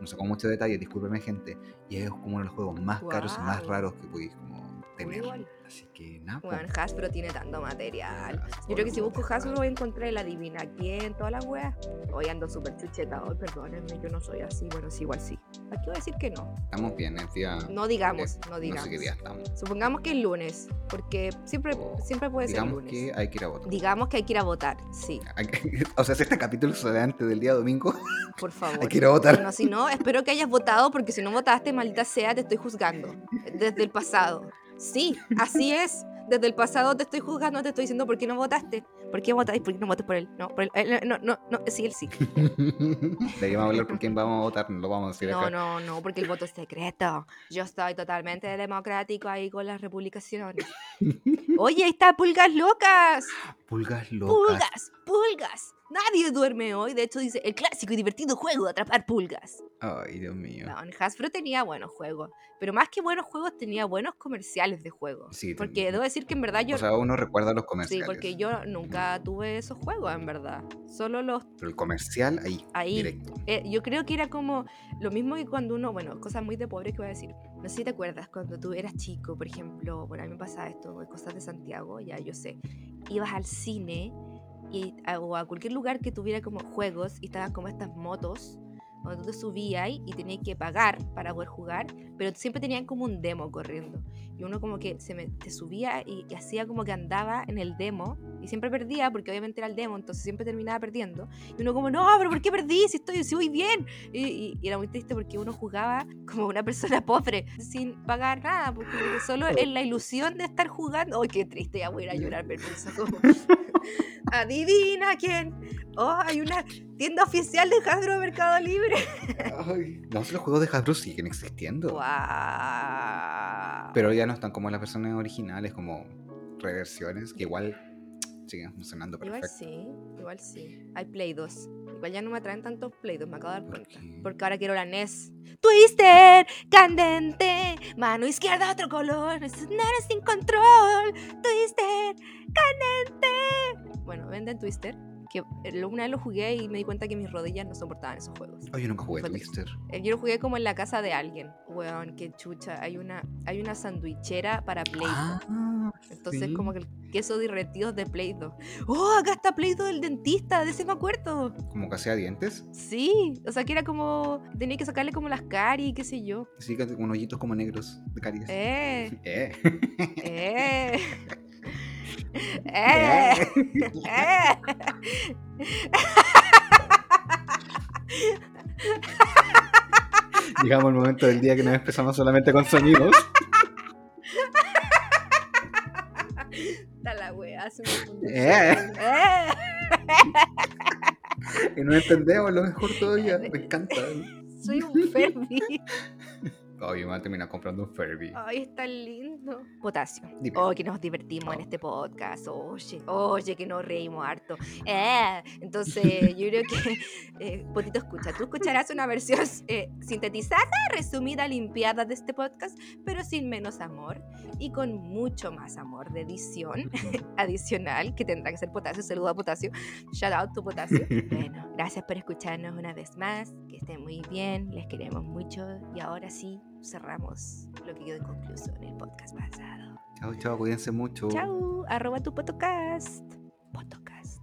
No sé con muchos detalles, discúlpeme gente. Y es como uno de los juegos más caros y más raros que podéis como tener. igual. Así que nada. Bueno, pues. Hasbro tiene tanto material. Hasbro, Yo creo que si busco Hasbro voy a encontrar el adivina quién, todas las weas. Hoy ando súper chucheta, hoy perdónenme, yo no soy así. Bueno, sí, igual sí. Aquí voy a decir que no. Estamos bien, es día. No digamos, no digamos. sé qué día estamos. Supongamos que es lunes, porque siempre, O siempre puede ser Digamos lunes. que hay que ir a votar. Digamos que hay que ir a votar, sí, O sea, si este capítulo sale antes del día domingo, por favor. hay que ir a votar. Bueno, si no, espero que hayas votado, porque si no votaste, maldita sea, te estoy juzgando. Desde el pasado. Sí, así es. Desde el pasado te estoy juzgando, te estoy diciendo por qué no votaste. ¿Por qué votáis? ¿Por qué no votas por él? No, por él. No, no, no, sí, él sí. Deberíamos hablar por quién vamos a votar, no lo vamos a decir No, acá. no, no, porque el voto es secreto. Yo estoy totalmente democrático ahí con las republicaciones. Oye, ahí está Pulgas Locas. Pulgas locas. Pulgas, pulgas. Nadie duerme hoy. De hecho, dice el clásico y divertido juego de atrapar pulgas. Ay, Dios mío. No, en Hasbro tenía buenos juegos. Pero más que buenos juegos, tenía buenos comerciales de juegos. Sí, porque también. debo decir que en verdad yo. O sea, uno recuerda los sí, comerciales. porque yo nunca tuve esos juegos, en verdad. Solo los. Pero el comercial ahí, Ahí. directo. eh, yo creo que era como lo mismo que cuando uno. Bueno, cosas muy de pobre que voy a decir. No sé si te acuerdas, cuando tú eras chico, por ejemplo. Bueno, a mí me pasaba esto, de cosas de Santiago, ya yo sé. Ibas al cine y, a- o a cualquier lugar que tuviera como juegos y estaban como estas motos donde tú te subías y tenías que pagar para poder jugar, pero siempre tenían como un demo corriendo. Y uno como que se me, te subía y, y hacía como que andaba en el demo y siempre perdía porque obviamente era el demo, entonces siempre terminaba perdiendo. Y uno como, no, pero ¿por qué perdí? Si estoy, si voy bien. Y, y- y era muy triste porque uno jugaba como una persona pobre, sin pagar nada, porque solo en la ilusión de estar jugando. ¡Ay, qué triste! Ya voy a ir a llorar, permiso. como, Adivina quién. Oh, hay una tienda oficial de Hasbro Mercado Libre. Ay, no sé, los juegos de Hasbro siguen existiendo. Guau. Pero ya no están como las versiones originales, como reversiones, que igual siguen funcionando Igual perfecto. sí, igual sí. Hay Play 2. Igual ya no me atraen tantos Play 2, me acabo de dar ¿Por cuenta. Porque ahora quiero la NES. Twister, candente, mano izquierda otro color, nada sin control. Twister, candente. Bueno, venden Twister, que eh, una vez lo jugué y me di cuenta que mis rodillas no soportaban esos juegos. Oye, yo nunca jugué Fue Twister. Eh, Yo lo jugué como en la casa de alguien. Weón, qué chucha. Hay una, hay una sandwichera para Play 2. Ah, Entonces, sí. como que el queso derretido de Play 2. ¡Oh, acá está Play 2 del dentista! De ese me acuerdo. Como que hacía dientes. Sí, o sea que era como. Tenía que sacarle como las caries, qué sé yo. Sí, que con hoyitos como negros de caries. ¡Eh! Eh. ¡Eh! ¡Eh! ¡Eh! Llegamos al momento del día que nos expresamos solamente con sonidos. Está la wea. ¡Eh! Y no entendemos lo mejor todavía. Me encanta. Soy un Ferbi. Oye, me voy a terminar comprando un Furby. Ay, está lindo. Potasio. Dime. Oh, que nos divertimos en Oh. este podcast. Oye, oye, que nos reímos harto. Eh, entonces, yo creo que, eh, Potito, escucha. Tú escucharás una versión eh, sintetizada, resumida, limpiada de este podcast, pero sin menos amor y con mucho más amor de edición adicional que tendrá que ser Potasio. Saludo a Potasio. Shout out to Potasio. Bueno, gracias por escucharnos una vez más. Que estén muy bien. Les queremos mucho. Y ahora sí, cerramos lo que quedó inconcluso en el podcast pasado. Chao, chao, cuídense mucho. Chau. arroba tu podcast. Podcast.